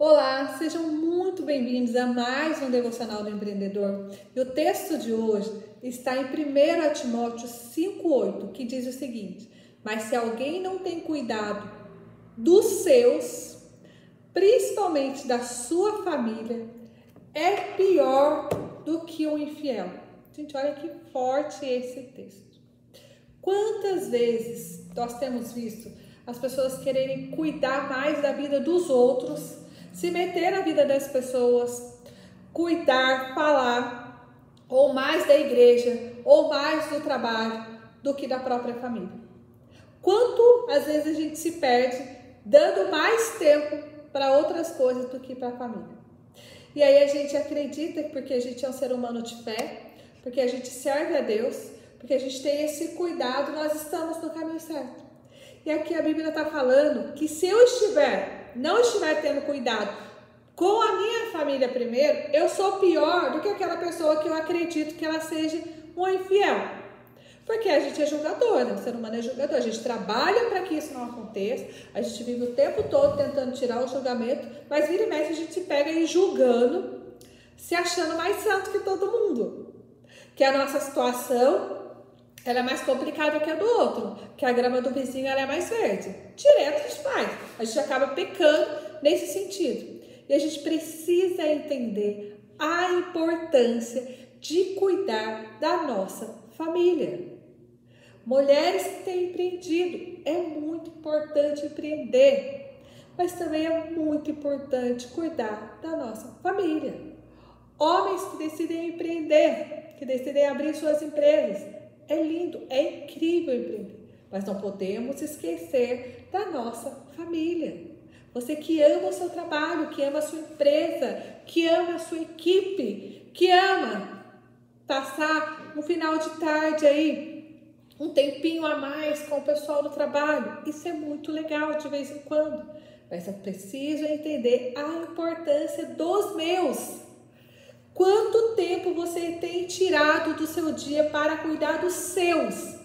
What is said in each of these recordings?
Olá, sejam muito bem-vindos a mais um Devocional do Empreendedor. E o texto de hoje está em 1 Timóteo 5,8, que diz o seguinte: Mas se alguém não tem cuidado dos seus, principalmente da sua família, é pior do que um infiel. Gente, olha que forte esse texto. Quantas vezes nós temos visto as pessoas quererem cuidar mais da vida dos outros? Se meter na vida das pessoas, cuidar, falar, ou mais da igreja, ou mais do trabalho, do que da própria família. Quanto às vezes a gente se perde dando mais tempo para outras coisas do que para a família. E aí a gente acredita que porque a gente é um ser humano de fé, porque a gente serve a Deus, porque a gente tem esse cuidado, nós estamos no caminho certo. E aqui a Bíblia está falando que se eu estiver não estiver tendo cuidado com a minha família primeiro, eu sou pior do que aquela pessoa que eu acredito que ela seja um infiel. Porque a gente é julgador, né? o ser humano é julgador. A gente trabalha para que isso não aconteça, a gente vive o tempo todo tentando tirar o julgamento, mas vira e mexe a gente se pega aí julgando, se achando mais santo que todo mundo. Que a nossa situação ela é mais complicada que a do outro, que a grama do vizinho ela é mais verde. Direto gente faz. A gente acaba pecando nesse sentido. E a gente precisa entender a importância de cuidar da nossa família. Mulheres que têm empreendido, é muito importante empreender, mas também é muito importante cuidar da nossa família. Homens que decidem empreender, que decidem abrir suas empresas, é lindo, é incrível mas não podemos esquecer da nossa família. Você que ama o seu trabalho, que ama a sua empresa, que ama a sua equipe, que ama passar um final de tarde aí, um tempinho a mais com o pessoal do trabalho. Isso é muito legal de vez em quando. Mas eu preciso entender a importância dos meus. Quanto tempo você tem tirado do seu dia para cuidar dos seus,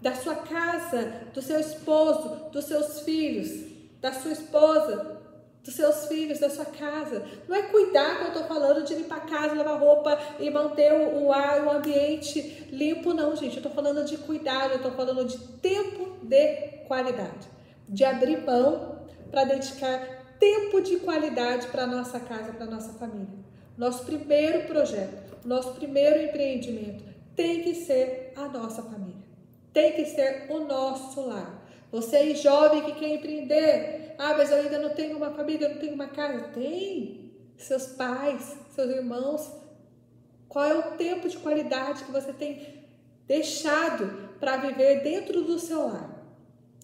da sua casa, do seu esposo, dos seus filhos, da sua esposa, dos seus filhos, da sua casa? Não é cuidar que eu estou falando de limpar a casa, lavar roupa e manter o ar, o ambiente limpo, não, gente. Eu estou falando de cuidado, eu estou falando de tempo de qualidade, de abrir mão para dedicar tempo de qualidade para nossa casa, para nossa família. Nosso primeiro projeto, nosso primeiro empreendimento tem que ser a nossa família, tem que ser o nosso lar. Você jovem que quer empreender, ah, mas eu ainda não tenho uma família, eu não tenho uma casa. Tem. Seus pais, seus irmãos. Qual é o tempo de qualidade que você tem deixado para viver dentro do seu lar?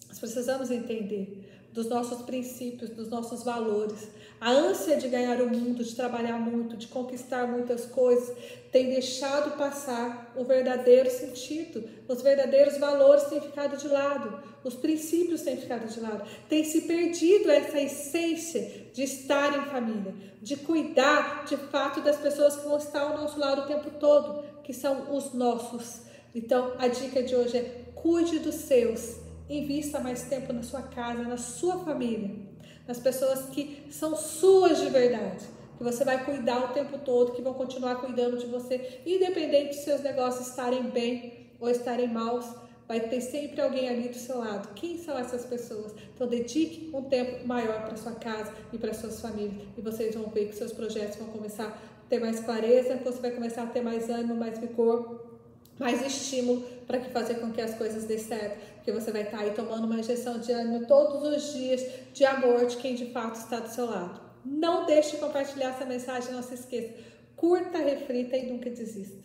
Nós precisamos entender dos nossos princípios, dos nossos valores. A ânsia de ganhar o mundo, de trabalhar muito, de conquistar muitas coisas, tem deixado passar o verdadeiro sentido, os verdadeiros valores têm ficado de lado, os princípios têm ficado de lado, tem se perdido essa essência de estar em família, de cuidar de fato das pessoas que vão estar ao nosso lado o tempo todo, que são os nossos. Então, a dica de hoje é cuide dos seus Invista mais tempo na sua casa, na sua família, nas pessoas que são suas de verdade, que você vai cuidar o tempo todo, que vão continuar cuidando de você, independente de seus negócios estarem bem ou estarem maus, vai ter sempre alguém ali do seu lado. Quem são essas pessoas? Então dedique um tempo maior para sua casa e para suas famílias e vocês vão ver que seus projetos vão começar a ter mais clareza, você vai começar a ter mais ânimo, mais vigor mais estímulo para que fazer com que as coisas dê certo, porque você vai estar tá aí tomando uma injeção de ânimo todos os dias de amor de quem de fato está do seu lado. Não deixe de compartilhar essa mensagem, não se esqueça. Curta, reflita e nunca desista.